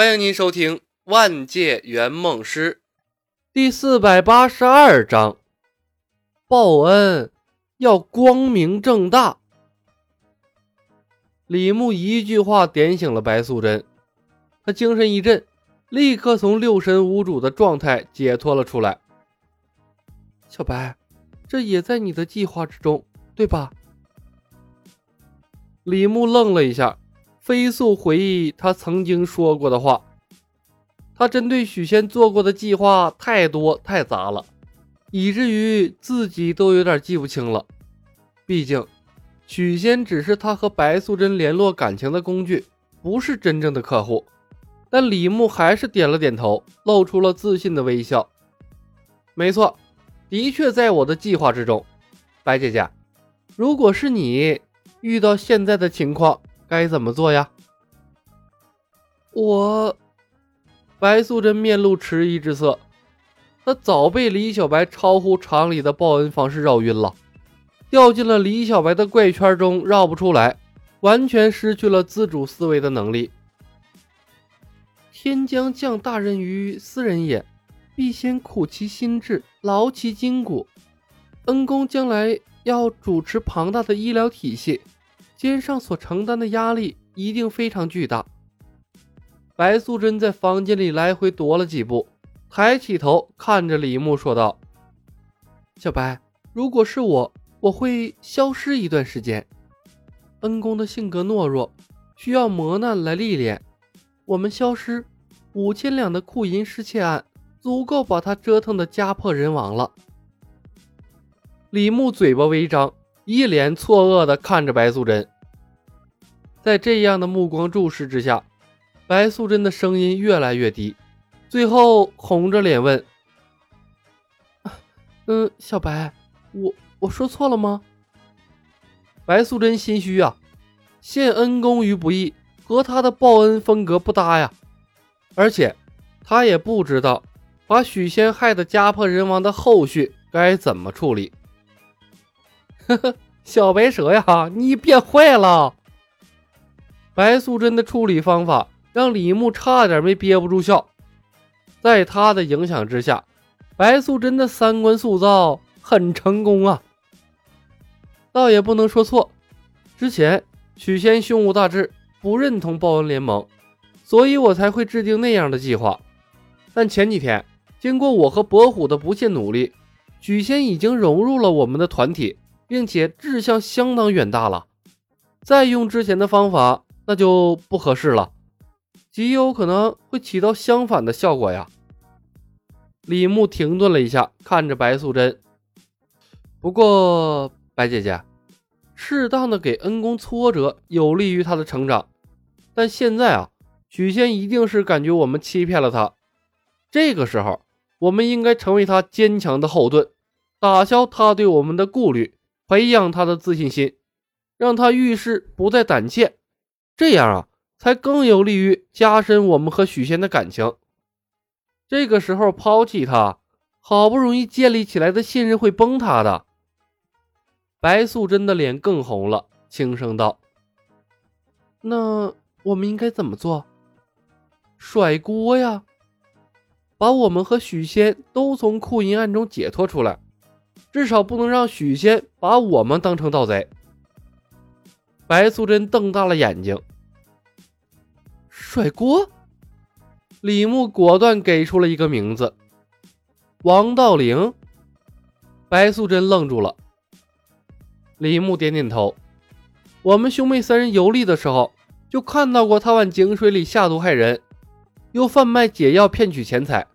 欢迎您收听《万界圆梦师》第四百八十二章：报恩要光明正大。李牧一句话点醒了白素贞，她精神一振，立刻从六神无主的状态解脱了出来。小白，这也在你的计划之中，对吧？李牧愣了一下。飞速回忆他曾经说过的话。他针对许仙做过的计划太多太杂了，以至于自己都有点记不清了。毕竟，许仙只是他和白素贞联络感情的工具，不是真正的客户。但李牧还是点了点头，露出了自信的微笑。没错，的确在我的计划之中。白姐姐，如果是你遇到现在的情况。该怎么做呀？我，白素贞面露迟疑之色，她早被李小白超乎常理的报恩方式绕晕了，掉进了李小白的怪圈中绕不出来，完全失去了自主思维的能力。天将降大任于斯人也，必先苦其心志，劳其筋骨。恩公将来要主持庞大的医疗体系。肩上所承担的压力一定非常巨大。白素贞在房间里来回踱了几步，抬起头看着李牧说道：“小白，如果是我，我会消失一段时间。恩公的性格懦弱，需要磨难来历练。我们消失，五千两的库银失窃案足够把他折腾的家破人亡了。”李牧嘴巴微张。一脸错愕地看着白素贞，在这样的目光注视之下，白素贞的声音越来越低，最后红着脸问：“嗯，小白，我我说错了吗？”白素贞心虚啊，陷恩公于不义和他的报恩风格不搭呀，而且他也不知道把许仙害得家破人亡的后续该怎么处理。呵呵，小白蛇呀，你变坏了！白素贞的处理方法让李牧差点没憋不住笑。在他的影响之下，白素贞的三观塑造很成功啊。倒也不能说错，之前许仙胸无大志，不认同报恩联盟，所以我才会制定那样的计划。但前几天，经过我和伯虎的不懈努力，许仙已经融入了我们的团体。并且志向相当远大了，再用之前的方法那就不合适了，极有可能会起到相反的效果呀。李牧停顿了一下，看着白素贞。不过，白姐姐，适当的给恩公挫折有利于他的成长，但现在啊，许仙一定是感觉我们欺骗了他，这个时候，我们应该成为他坚强的后盾，打消他对我们的顾虑。培养他的自信心，让他遇事不再胆怯，这样啊，才更有利于加深我们和许仙的感情。这个时候抛弃他，好不容易建立起来的信任会崩塌的。白素贞的脸更红了，轻声道：“那我们应该怎么做？甩锅呀，把我们和许仙都从库银案中解脱出来。”至少不能让许仙把我们当成盗贼。白素贞瞪大了眼睛，甩锅。李牧果断给出了一个名字：王道陵。白素贞愣住了。李牧点点头：“我们兄妹三人游历的时候，就看到过他往井水里下毒害人，又贩卖解药骗取钱财，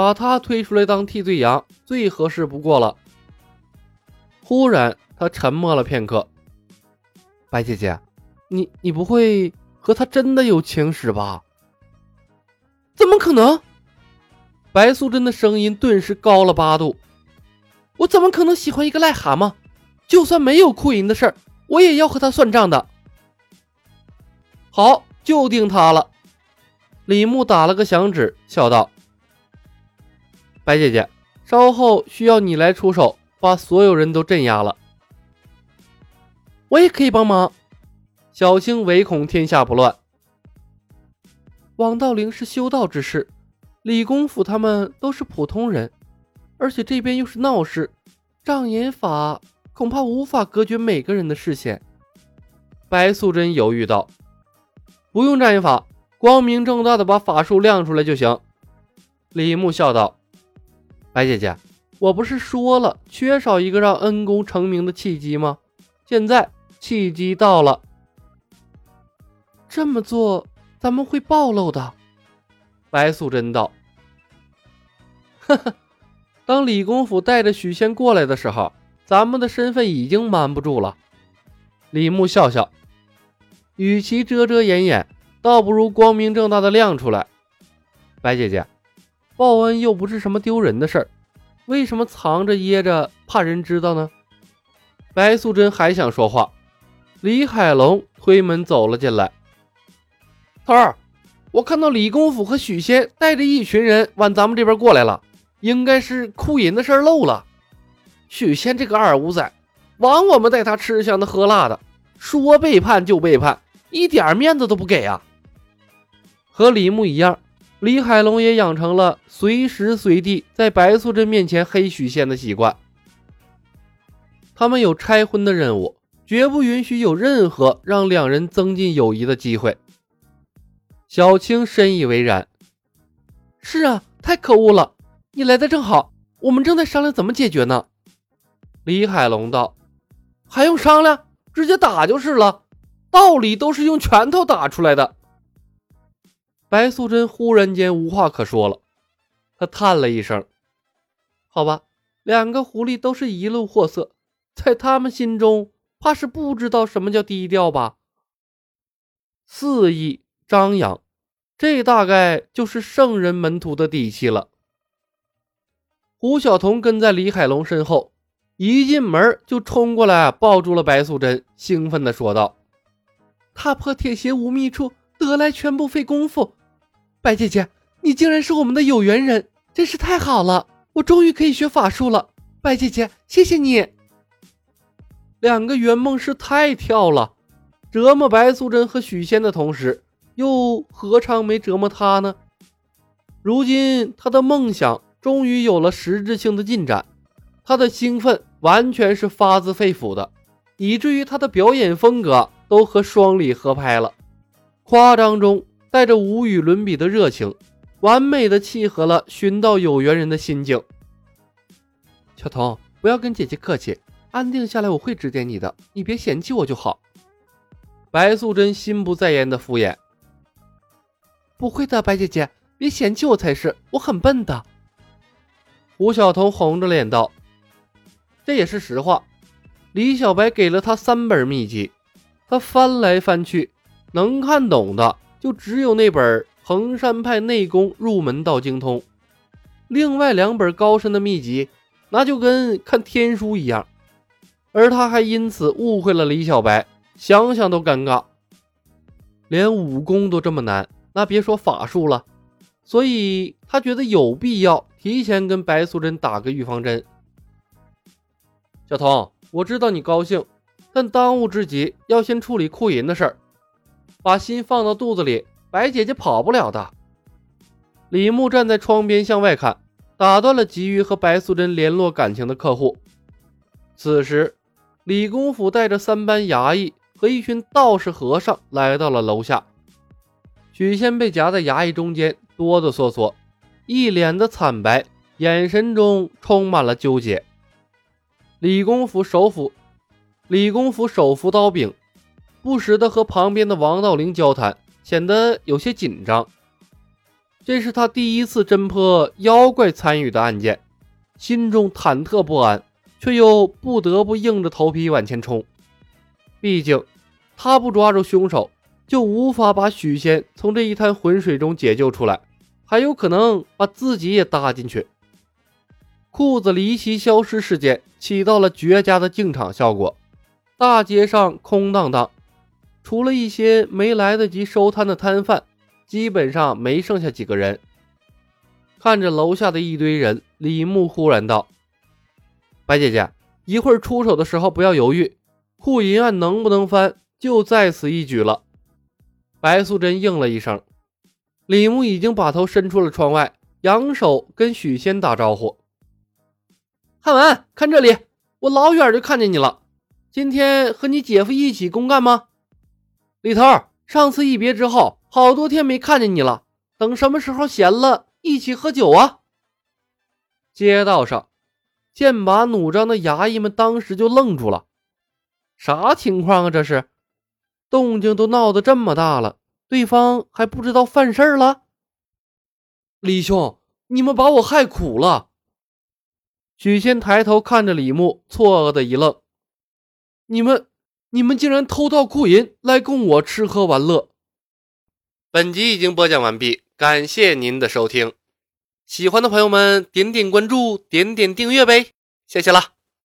把他推出来当替罪羊，最合适不过了。”忽然，他沉默了片刻。白姐姐，你你不会和他真的有情史吧？怎么可能？白素贞的声音顿时高了八度。我怎么可能喜欢一个癞蛤蟆？就算没有库银的事儿，我也要和他算账的。好，就定他了。李牧打了个响指，笑道：“白姐姐，稍后需要你来出手。”把所有人都镇压了，我也可以帮忙。小青唯恐天下不乱，王道陵是修道之士，李公甫他们都是普通人，而且这边又是闹市，障眼法恐怕无法隔绝每个人的视线。白素贞犹豫道：“不用障眼法，光明正大的把法术亮出来就行。”李牧笑道：“白姐姐，我不是说了，缺少一个让恩公成名的契机吗？现在契机到了。这么做。”咱们会暴露的，白素贞道。呵呵，当李公甫带着许仙过来的时候，咱们的身份已经瞒不住了。李牧笑笑，与其遮遮掩掩，倒不如光明正大的亮出来。白姐姐，报恩又不是什么丢人的事儿，为什么藏着掖着，怕人知道呢？白素贞还想说话，李海龙推门走了进来。头儿，我看到李公甫和许仙带着一群人往咱们这边过来了，应该是库银的事漏了。许仙这个二五仔，枉我们带他吃香的喝辣的，说背叛就背叛，一点面子都不给啊！和李牧一样，李海龙也养成了随时随地在白素贞面前黑许仙的习惯。他们有拆婚的任务，绝不允许有任何让两人增进友谊的机会。小青深以为然。是啊，太可恶了！你来的正好，我们正在商量怎么解决呢。李海龙道：“还用商量？直接打就是了。道理都是用拳头打出来的。”白素贞忽然间无话可说了，她叹了一声：“好吧，两个狐狸都是一路货色，在他们心中，怕是不知道什么叫低调吧。”肆意。张扬，这大概就是圣人门徒的底气了。胡晓彤跟在李海龙身后，一进门就冲过来抱住了白素贞，兴奋地说道：“踏破铁鞋无觅处，得来全不费工夫。白姐姐，你竟然是我们的有缘人，真是太好了！我终于可以学法术了。白姐姐，谢谢你。”两个圆梦师太跳了，折磨白素贞和许仙的同时。又何尝没折磨他呢？如今他的梦想终于有了实质性的进展，他的兴奋完全是发自肺腑的，以至于他的表演风格都和双李合拍了，夸张中带着无与伦比的热情，完美的契合了寻到有缘人的心境。小童，不要跟姐姐客气，安定下来我会指点你的，你别嫌弃我就好。白素贞心不在焉的敷衍。不会的，白姐姐，别嫌弃我才是，我很笨的。胡晓彤红着脸道：“这也是实话。”李小白给了他三本秘籍，他翻来翻去，能看懂的就只有那本《衡山派内功入门道精通》，另外两本高深的秘籍，那就跟看天书一样。而他还因此误会了李小白，想想都尴尬。连武功都这么难。那别说法术了，所以他觉得有必要提前跟白素贞打个预防针。小童，我知道你高兴，但当务之急要先处理库银的事儿，把心放到肚子里，白姐姐跑不了的。李牧站在窗边向外看，打断了急于和白素贞联络感情的客户。此时，李公甫带着三班衙役和一群道士和尚来到了楼下。许仙被夹在衙役中间，哆哆嗦嗦，一脸的惨白，眼神中充满了纠结。李公甫手扶李公甫手扶刀柄，不时的和旁边的王道陵交谈，显得有些紧张。这是他第一次侦破妖怪参与的案件，心中忐忑不安，却又不得不硬着头皮往前冲。毕竟，他不抓住凶手。就无法把许仙从这一滩浑水中解救出来，还有可能把自己也搭进去。裤子离奇消失事件起到了绝佳的进场效果，大街上空荡荡，除了一些没来得及收摊的摊贩，基本上没剩下几个人。看着楼下的一堆人，李牧忽然道：“白姐姐，一会儿出手的时候不要犹豫，库银案能不能翻，就在此一举了。”白素贞应了一声，李牧已经把头伸出了窗外，扬手跟许仙打招呼：“汉文，看这里，我老远就看见你了。今天和你姐夫一起公干吗？李头，上次一别之后，好多天没看见你了。等什么时候闲了，一起喝酒啊？”街道上，剑拔弩张的衙役们当时就愣住了，啥情况啊？这是，动静都闹得这么大了。对方还不知道犯事儿了，李兄，你们把我害苦了。许仙抬头看着李牧，错愕的一愣：“你们，你们竟然偷盗库银来供我吃喝玩乐？”本集已经播讲完毕，感谢您的收听。喜欢的朋友们，点点关注，点点订阅呗，谢谢了。